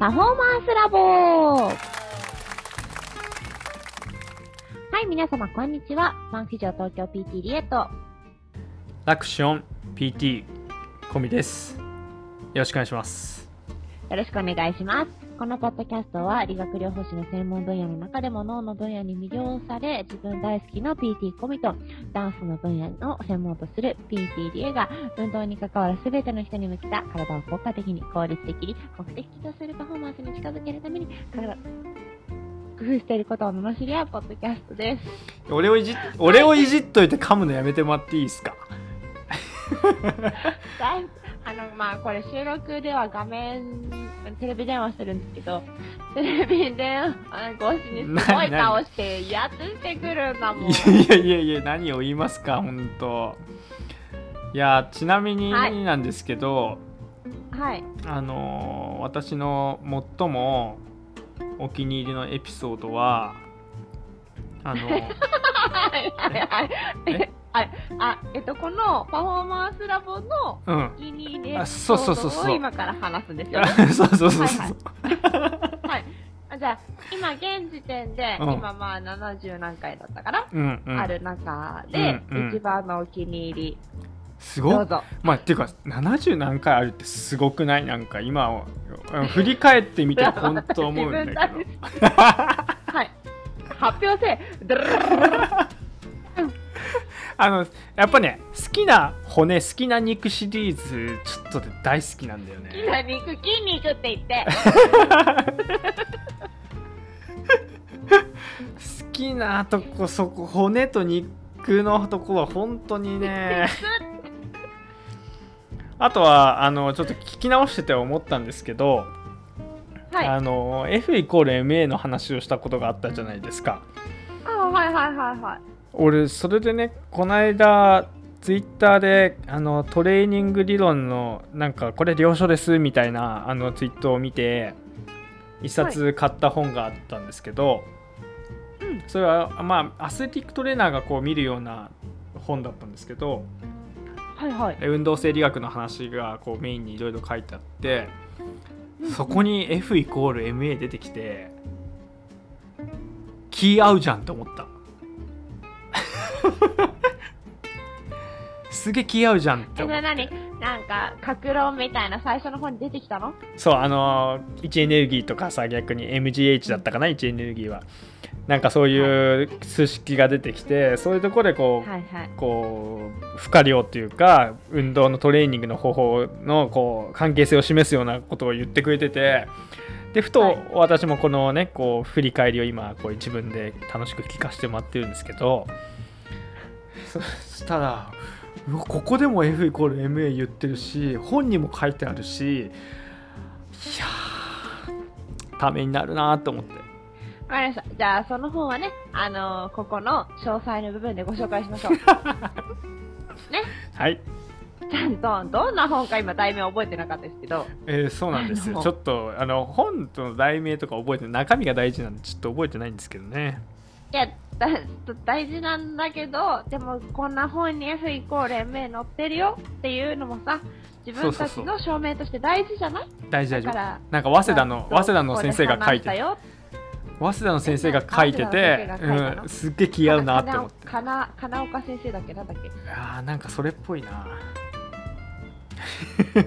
パフォーマンスラボはい、皆様、こんにちは。ファンフィジョ東京 PT リエット。ラクション PT コミです。よろしくお願いします。よろしくお願いします。このポッドキャストは理学療法士の専門分野の中でも脳の分野に魅了され、自分大好きの PT コミとダンスの分野の専門とする PT リエが運動に関わる全ての人に向けた体を効果的に効率的に目的とするパフォーマンスに近づけるために体工夫していることを罵り合うポッドキャストです。俺をいじっ、俺をいじっといて噛むのやめてもらっていいですか？あの、まあ、これ収録では画面、テレビ電話してるんですけど、テレビ電話越しにすごい顔して威圧してくるんだもん。いやいやいや、何を言いますか、ほんと。いや、ちなみにはいなんですけど、はい。あのー私の最もお気に入りのエピソードは、あの、はいはいはい。えあ、あ、えっと、このパフォーマンスラボのうん。お気に入りエあピソそうそうそうそうードを今から話すんですよ。そうそうそうそう。はいはい。あじゃあ、今現時点で、うん今まあ70何回だったかな、うんうん。ある中で、うんうん一番のお気に入り、すごいどうぞ。まあっていうか70何回あるってすごくない？なんか今を振り返ってみて本当思うんだけど はい。発表せえ。ドゥルルルルルルあのやっぱね好きな骨好きな肉シリーズちょっと大好きなんだよ好きねな肉、筋肉って言って。好きなとこそこ骨と肉のとこは本当にね あとはあのちょっと聞き直してて思ったんですけど、はい。ああの F イコール MA の話をしたことがあったじゃないですかはいはいはいはい。俺それでねこの間ツイッターであのトレーニング理論のなんかこれ了承ですみたいなあのツイートを見て一冊買った本があったんですけど、うん。それはまあアスレティックトレーナーがこう見るような本だったんですけどはいはい。で運動生理学の話がこうメインにいろいろ書いてあってそこに F イコール MA 出てきて気合うじゃんって思ったすげえ気合うじゃんって思っれ何？なんか、格論みたいな最初の方に出てきたの？そうあのー位置エネルギーとかさ逆に MGH だったかな位置エネルギーは。なんかそういう数式が出てきてそういうところでこう、はいはい。こう負荷量というか運動のトレーニングの方法のこう関係性を示すようなことを言ってくれててでふとはい。私もこのねこう振り返りを今こう自分で楽しく聞かせてもらってるんですけどそしたらうわここでも F イコール MA 言ってるし本にも書いてあるしいやーためになるなと思ってわかりました。じゃあ、その本はね、あのーここの詳細の部分でご紹介しましょう。ね。はいちゃんと、どんな本か今題名覚えてなかったですけど、えーそうなんですよちょっとあの本の題名とか覚えて中身が大事なんでちょっと覚えてないんですけどねいや、だ 大事なんだけど、でもこんな本に F イコール MA 載ってるよっていうのもさ、自分たちの証明として大事じゃない？大事大事。なんか早稲田の早稲田の先生が書いて。たよ早稲田の先生が書いててうん、すっげえ気合うなって思って。かな、かな岡先生だっけ？なんだっけ？あーなんかそれっぽいな。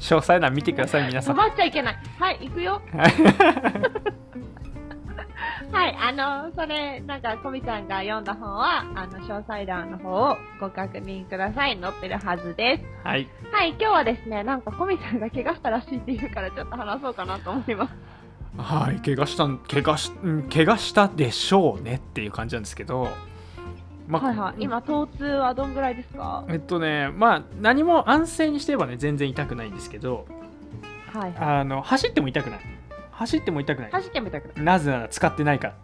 詳細欄見てください皆さん。止まっちゃいけない。はい、行くよ。はい、あの、それ、なんか、コミちゃんが読んだ本は、あの、詳細欄の方をご確認ください。載ってるはずです。はいはい、今日はですね、なんか、コミちゃんが怪我したらしいっていうから、ちょっと話そうかなと思います。はい怪我したん怪我しうん怪我したでしょうねっていう感じなんですけどまはいはい。今、疼痛はどんぐらいですか？えっとねまあ何も安静にしてればね全然痛くないんですけどはいはい。あの走っても痛くない走っても痛くない走ってみたくない。なぜなら使ってないから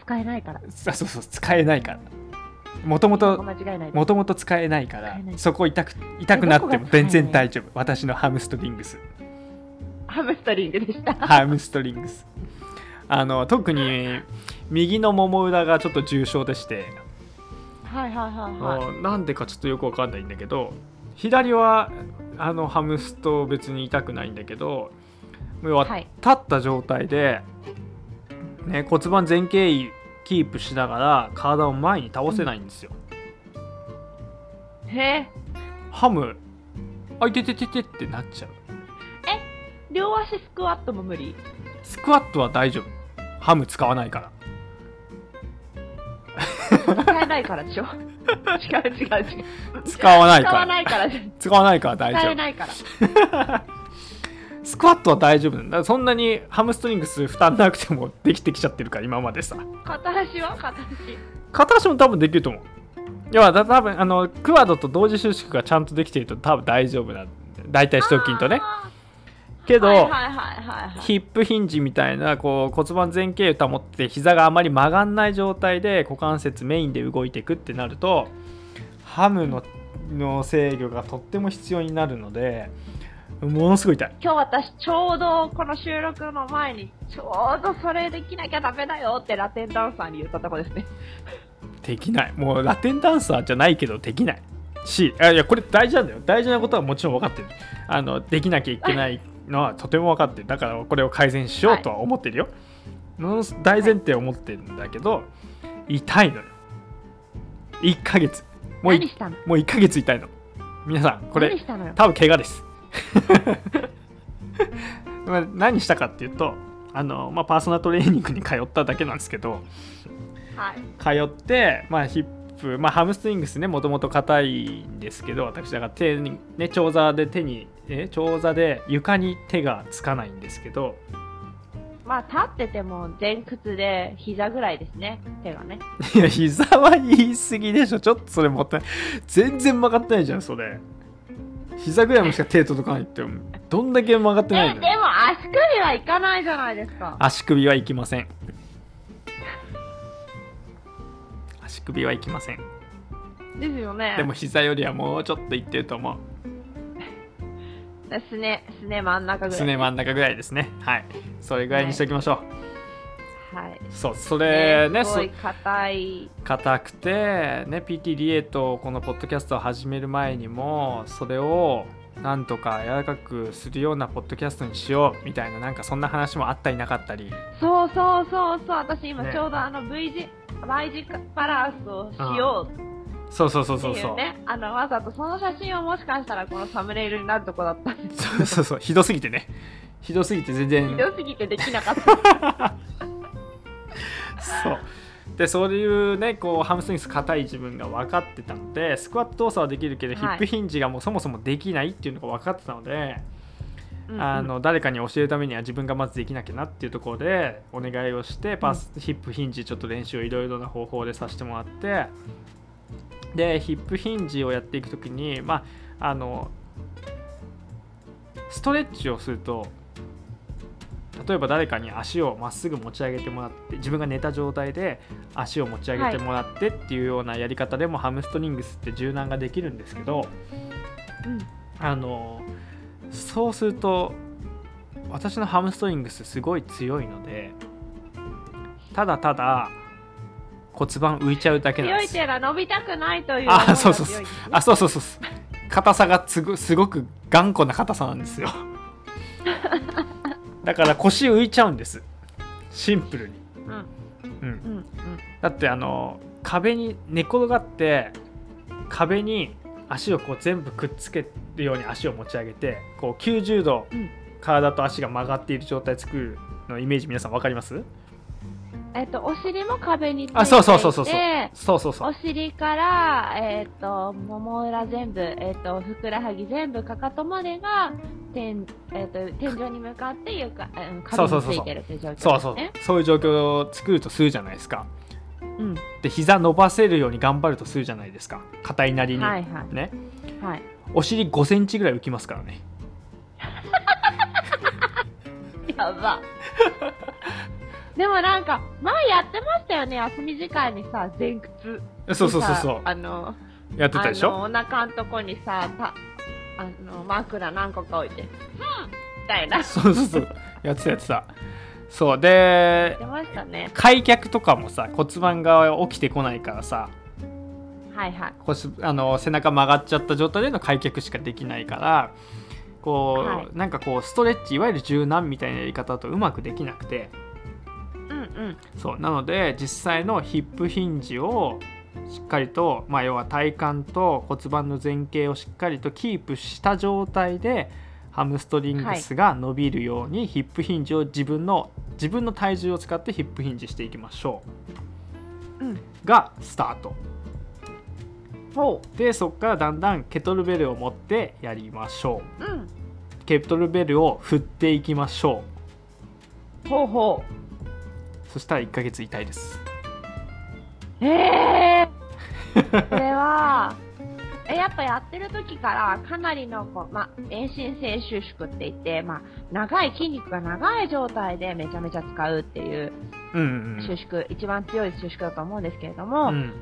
使えないから。そうそうそう使えないからもともと間違いないです。もともと使えないからそこ痛く痛くなっても全然大丈夫私のハムストリングスハムストリングでした。ハムストリングスあの特に右のもも裏がちょっと重症でして、はいはいはいはい。あなんでかちょっとよくわかんないんだけど左はあのハムスト別に痛くないんだけど要ははい立った状態で、ね、骨盤前傾位キープしながら体を前に倒せないんですよ、へえ。ハムあいててててってなっちゃう両足スクワットも無理？スクワットは大丈夫ハム使わないから使えないからでしょ？違う違う違う。使わないから使わないから大丈夫使えないから。スクワットは大丈夫だ。そんなにハムストリングス負担なくてもできてきちゃってるから今までさ。片足は？片足。片足も多分できると思う。要はだ多分あのクワッドと同時収縮がちゃんとできていると多分大丈夫な大体腹筋とね。けど。ヒップヒンジみたいなこう骨盤前傾を保って膝があまり曲がんない状態で股関節メインで動いていくってなるとハムのの制御がとっても必要になるのでものすごい痛い。今日私ちょうどこの収録の前にちょうどそれできなきゃダメだよってラテンダンサーに言ったとこですね。できない。もうラテンダンサーじゃないけどできない。しあいやこれ大事なんだよ。大事なことはもちろん分かってる。あのできなきゃいけないのはとても分かってる。だからこれを改善しようとは思ってるよ、の大前提を持ってるんだけど痛いのよ。1ヶ月。もうもう1ヶ月痛いの。皆さんこれ。多分怪我です まあ何したかっていうとあの、まあ、パーソナルトレーニングに通っただけなんですけどはい。通って、まあ、ヒップ、まあ、ハムストリングスねもともと硬いんですけど私だから手に、ね、長座で手にえ長座で床に手がつかないんですけどまあ立ってても前屈で膝ぐらいですね。手がね。いや膝は言い過ぎでしょちょっとそれもったい全然曲がってないじゃんそれ膝ぐらいもしか手届かないってどんだけ曲がってないえ、のでも足首はいかないじゃないですか。足首はいきません。足首はいきません。ですよね。でも膝よりはもうちょっといってると思う。すね、すね真ん中ぐらい。すね真ん中ぐらいですね。はい。それぐらいにしておきましょう、はい。そうそれねそすごい硬い。硬くてね PT リエとこのポッドキャストを始める前にもそれをなんとか柔らかくするようなポッドキャストにしようみたいななんかそんな話もあったりなかったりそうそうそうそう。私今ねちょうどあの V 字、Y 字バランスをしようそうそうそうそうそういうね。あの、わざとその写真をもしかしたらこのサムネイルになるとこだったんですそうそうそうひどすぎてねひどすぎて全然ひどすぎてできなかった。そう。でそういうねこうハムストリングス硬い自分が分かってたのでスクワット動作はできるけど、はい。ヒップヒンジがもうそもそもできないっていうのが分かってたので、うんうん。あの誰かに教えるためには自分がまずできなきゃなっていうところでお願いをしてパス、ヒップヒンジちょっと練習をいろいろな方法でさせてもらってでヒップヒンジをやっていく時にまああのストレッチをすると例えば誰かに足をまっすぐ持ち上げてもらって自分が寝た状態で足を持ち上げてもらってっていうようなやり方でもハムストリングスって柔軟ができるんですけどうん。あのそうすると私のハムストリングスすごい強いのでただただ骨盤浮いちゃうだけなんです。強いっていうのは伸びたくないというあそうそうそう。あそうそうそうそう。硬さがすごすごく頑固な硬さなんですよ だから腰浮いちゃうんです。シンプルに、うん、うん、だってあの壁に寝転がって壁に足をこう全部くっつけるように足を持ち上げてこう90度体と足が曲がっている状態作るのイメージ皆さん分かります？えっと、お尻も壁についていてそうそうそうそうそう。そうそうお尻から、えっ、ー、ともも裏全部、えっ、ー、とふくらはぎ全部かかとまでが天、えっと、天井に向かって床、うん壁についてるという状況。そうそうそういう状況を作るとするじゃないですかうん。で膝伸ばせるように頑張るとするじゃないですか硬いなりに、はいはい。ねはい。お尻5センチぐらい浮きますからね やば。でもなんか、前やってましたよね、休み時間にさ、前屈。そうそうそうそうあの、やってたでしょ？お腹のとこにさ、た、あの、枕何個か置いて、ふんみたいな。や そうそうそうやってたやってたそうで。開脚とかもさ骨盤が起きてこないからさはいはい。腰あの背中曲がっちゃった状態での開脚しかできないからこう、はいなんかこうストレッチいわゆる柔軟みたいなやり方だとうまくできなくてうんうん。そうなので実際のヒップヒンジをしっかりと、まあ、要は体幹と骨盤の前傾をしっかりとキープした状態でハムストリングスが伸びるように、ヒップヒンジを自分の自分の体重を使ってヒップヒンジしていきましょうん。うがスタートほでそこからだんだんケトルベルを持ってやりましょう。うん。うケトルベルを振っていきましょほうほうそしたら1ヶ月痛いですう。ええー。それは、え、やっぱやってる時からかなりのこう、まあ、遠心性収縮って言って、まあ、長い筋肉が長い状態でめちゃめちゃ使うっていううんうん収縮、一番強い収縮だと思うんですけれども、うん。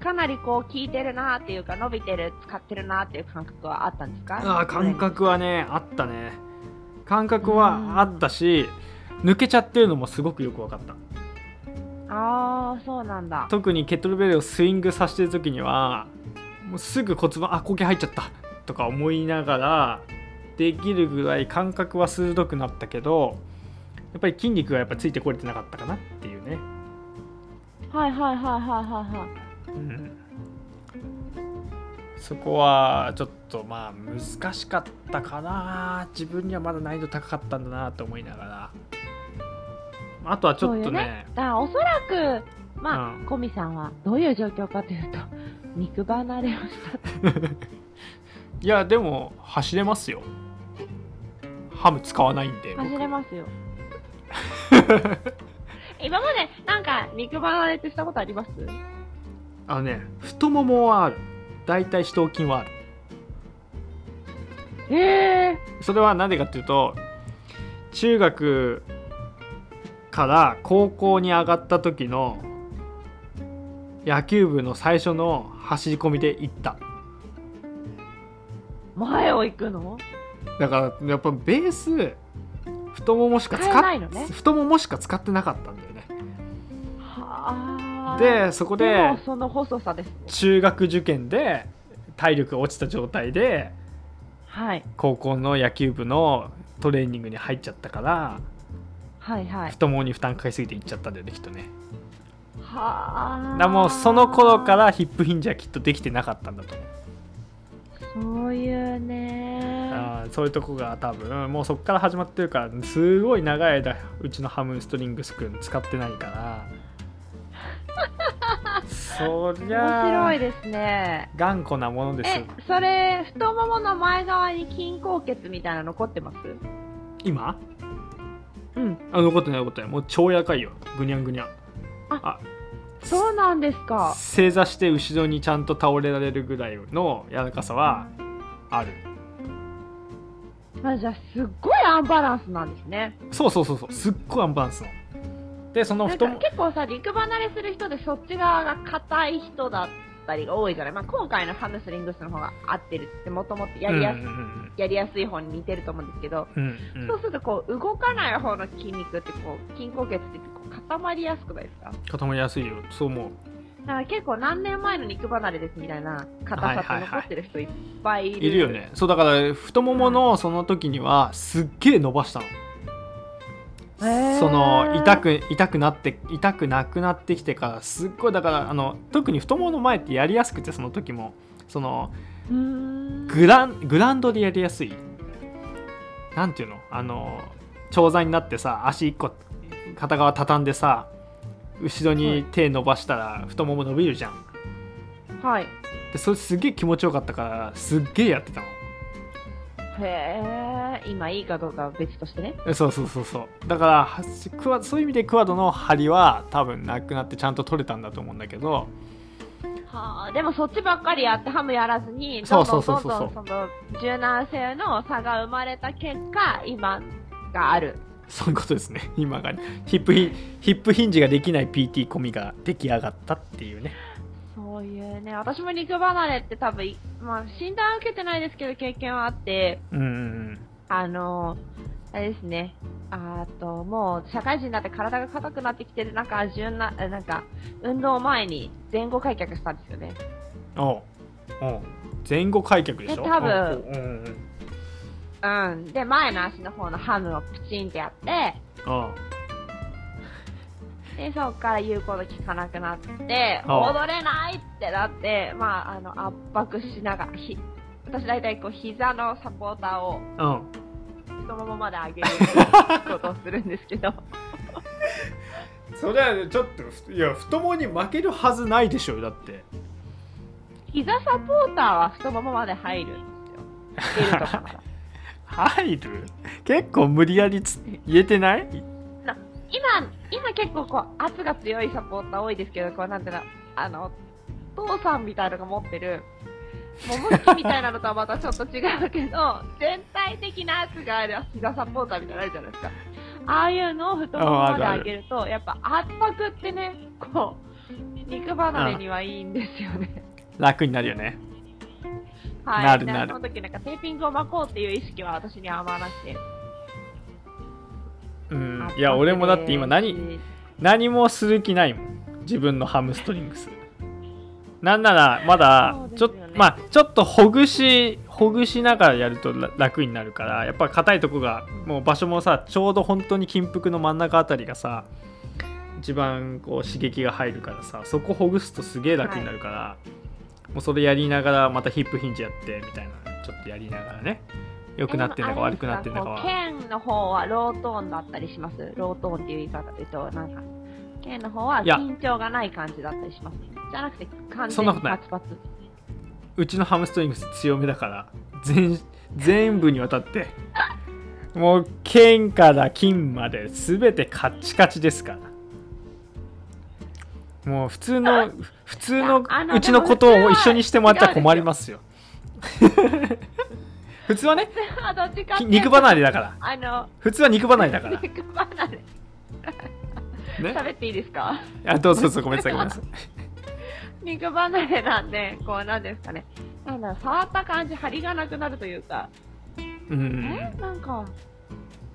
かなりこう効いてるなっていうか伸びてる、使ってるなっていう感覚はあったんですか？あー感覚はねあったね。感覚はあったし抜けちゃってるのもすごくよく分かったああ、そうなんだ。特にケトルベルをスイングさせてる時にはもうすぐ骨盤あ苔入っちゃったとか思いながらできるぐらい感覚は鋭くなったけどやっぱり筋肉がやっぱついてこれてなかったかなっていうね、はいはいはいはいはいはい。うん、そこはちょっとまあ難しかったかな自分にはまだ難易度高かったんだなと思いながらあとはちょっとそうよね。だからおそらく、まあ、うん。コミさんはどういう状況かというと、肉離れをした。いやでも走れますよ。ハム使わないんで僕。走れますよ。今までなんか肉離れってしたことあります？あのね太ももはある。大腿四頭筋はある。ええそれは何でかっていうと中学から高校に上がった時の野球部の最初の走り込みで行った前を行くの？だからやっぱベース太ももしか使使えないのね太ももしか使ってなかったんだよねはあ。でそこでその細さですね。中学受験で体力が落ちた状態ではい。高校の野球部のトレーニングに入っちゃったからはいはい。太ももに負担かけすぎていっちゃったんだよねきっとねはあ。だからもうその頃からヒップヒンジはきっとできてなかったんだと思うそういうね。あーそういうとこが多分もうそこから始まってるからすごい長い間うちのハムストリングスくん使ってないからそり面ゃ白いですね。頑固なものですえ、それ、太ももの前側に筋硬血みたいなの残ってます？今？うん。あ残ってない残ってない。もう超柔らかいよ。ぐにゃんぐにゃん。あそうなんですか。正座して後ろにちゃんと倒れられるぐらいの柔らかさはある。あじゃあ、すっごいアンバランスなんですね。そうそうそうそう。すっごいアンバランスの。でその太も。結構さ、肉離れする人でそっち側が硬い人だったりが多いじゃないまあ今回のハムストリングスの方が合ってるってもともとやりやす,、うんうんやりやすい方に似てると思うんですけど、うんうん。うんそうするとこう動かない方の筋肉ってこう筋硬血ってこう固まりやすくないですか？固まりやすいよそう思う。だから結構何年前の肉離れですみたいな硬さって残ってる人いっぱいいる。いるよね。そうだから太もものその時にはすっげえ伸ばしたのその痛く痛くなって痛くなくなってきてからすっごいだからあの特に太ももの前ってやりやすくてその時も。そのグラングラウンドでやりやすい。なんていうの？あの長座になってさ足1個片側畳んでさ後ろに手伸ばしたら太もも伸びるじゃん。はい。でそれすげえ気持ちよかったからすっげえやってたのへえ、今いいかどうかは別としてね。そうそうそうそう。だからはクワそういう意味でクワッドの張りは多分なくなってちゃんと取れたんだと思うんだけど。はあ、でもそっちばっかりやってハムやらずに、そうんそうそうそう。そうんどんその柔軟性の差が生まれた結果、今がある。そういうことですね。今がヒップヒヒップヒンジができない PT 込みが出来上がったっていうねそういうね、私も肉離れって多分い、まあ診断受けてないですけど経験はあって、うんうんあの、あれですね。あと、もう、社会人になって体が硬くなってきてる中、柔軟、えなんか、運動前に前後開脚したんですよね。おうおう前後開脚でしょ？で多分うんうん。で、前の足の方のハムをプチンってやって、あで、そっから言うこと聞かなくなって、踊れないってなって、まあ、あの、圧迫しながら、ひ、私大体こう、膝のサポーターを太ももまで上げる ことをするんですけど、それはちょっといや太ももに負けるはずないでしょだって。膝サポーターは太ももまで入るんですよ。入る？結構無理やりつ言えてない？な今、今結構こう、圧が強いサポーター多いですけど、こう、なんていうの、あの、父さんみたいなのが持ってる、もも引きみたいなのとはまたちょっと違うけど、全体的な圧がある膝サポーターみたいなのあるじゃないですか。ああいうのを太ももまで上げると、やっぱ圧迫ってね、こう、肉離れにはいいんですよね。楽になるよねはい。なるなるその時なんかテーピングを巻こうっていう意識は私にはあんまなくて。うん。いや俺もだって今で何何もする気ないもん。自分のハムストリングス。なんならまだちょ,、ねまあちょっとほぐしほぐしながらやるとら楽になるからやっぱ硬いとこがもう場所もさちょうど本当に筋腹の真ん中あたりがさ一番こう刺激が入るからさそこほぐすとすげえ楽になるから、もうそれやりながらまたヒップヒンジやってみたいなちょっとやりながらね良くなってんのか悪くなってんのかは。剣の方はロートーンだったりします。ロートーンっていう言い方で言うと、なんか、剣の方は緊張がない感じだったりしますじゃなくて、完全にそんなことない。パツパツ。うちのハムストリングス強めだから全全部にわたってもう剣から金まで全てカッチカチですから。もう普通の普通のうちのことを一緒にしてもらったら困りますよ？普通はねあどっちかってきいうと肉離れだから。あの、普通は肉離れだから。肉離れ。ね。喋っていいですか？あどうぞどうぞごめんなさいごめんなさい。肉離れなんで、こうなんですかね。なんだ触った感じ、張りがなくなるというか、うんえ？なんか、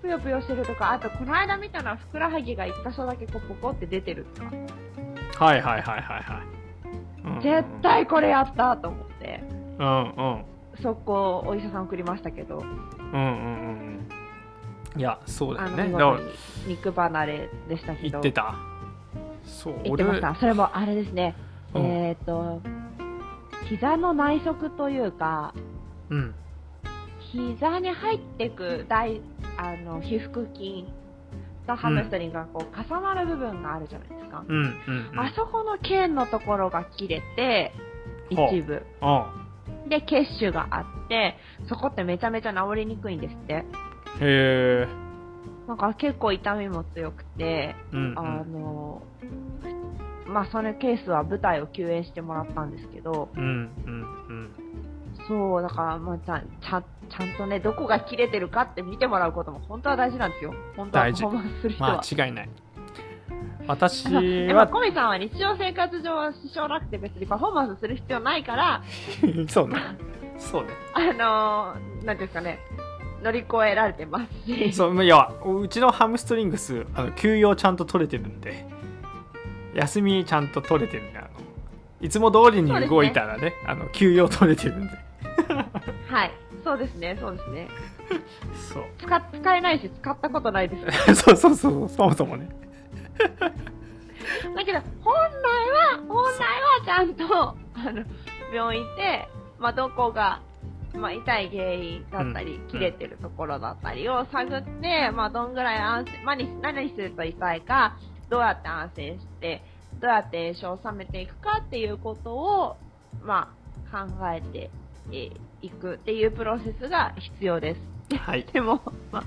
ぷよぷよしてるとか、あと、この間見たのは、ふくらはぎが一箇所だけこうポコって出てるとか、はいはいはいはいはい。うん。絶対これやったと思って、うんうん速攻お医者さん送りましたけど、うんうんうんうん。いやそうだよね。肉離れでしたけど、言ってた。そう言ってました。それもあれですね、うん。えっ、と、膝の内側というか、うん。膝に入ってく大あの皮腹筋とハムストリングがこう重なる部分があるじゃないですか、うん。うん。うん。あそこの腱のところが切れて一部。うんで血腫があってそこってめちゃめちゃ治りにくいんですって。へえなんか結構痛みも強くて、うんあのまあそのケースは舞台を休演してもらったんですけどうんうんうん。そうだからまあちゃんちゃんとねどこが切れてるかって見てもらうことも本当は大事なんですよ。本当はパフォーマンスする人は、間違いない私は。コミさんは日常生活上は支障なくて別にパフォーマンスする必要ないから、そうね。そうね。あのー、なんていうんですかね、乗り越えられてますし、そういやうちのハムストリングスあの休養ちゃんと取れてるんで休みちゃんと取れてるんであのいつも通りに動いたらねあの休養取れてるんで。はい。そうですね、そうですね。そう。使、使えないし、使ったことないです。そうそうそうそもそもね だけど、本来は、本来はちゃんと、あの、病院行って、まあ、どこが、まあ、痛い原因だったり、うん切れてるところだったりを探って、まあ、どんぐらい安静、まあ、に何すると痛いか、どうやって安静して、どうやって炎症を収めていくかっていうことを、まあ、考えてえーいくっていうプロセスが必要です。はい でも、まあ、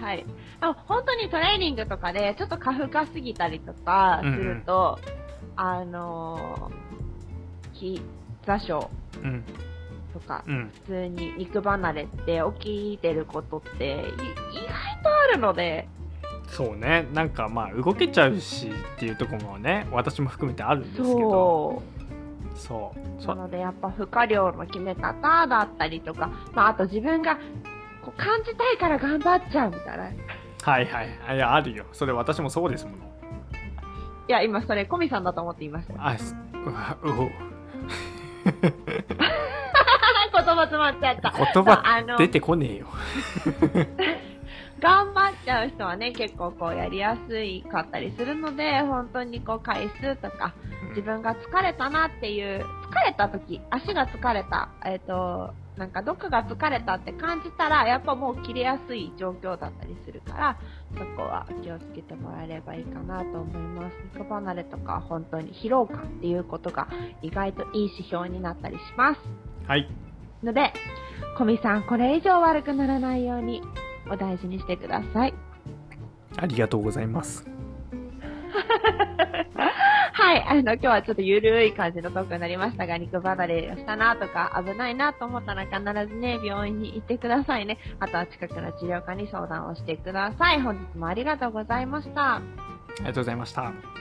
はい。あ本当にトレーニングとかで、ちょっと過負荷すぎたりとかすると、あのー、ひ座とか、うん。普通に肉離れって起きてることってい意外とあるので、そうね。なんかまあ動けちゃうしっていうところもね私も含めてあるんですけど。そう。そう。そなので、やっぱ負荷量の決め方だったりとか、まあ、あと自分がこう感じたいから頑張っちゃうみたいな。いはいはいいやあるよそれ私もそうですものや、今それ、コミさんだと思って言いましたよ。あすうわうお 言葉詰まっちゃった。言そうあ葉の出てこねえよ頑張っちゃう人はね、結構こうやりやすいかったりするので、本当にこう回数とか、自分が疲れたなっていう、疲れた時、足が疲れた、えっ、と、なんかどっかが疲れたって感じたら、やっぱもう切れやすい状況だったりするから、そこは気をつけてもらえればいいかなと思います。肉離れとか本当に疲労感っていうことが意外といい指標になったりします。はいので、小見さん、これ以上悪くならないようにお大事にしてください。ありがとうございます はい、あの、今日はちょっとゆるい感じのトークになりましたが、肉離れしたなとか、危ないなと思ったら必ずね、病院に行ってくださいね。あとは近くの治療科に相談をしてください。本日もありがとうございました。ありがとうございました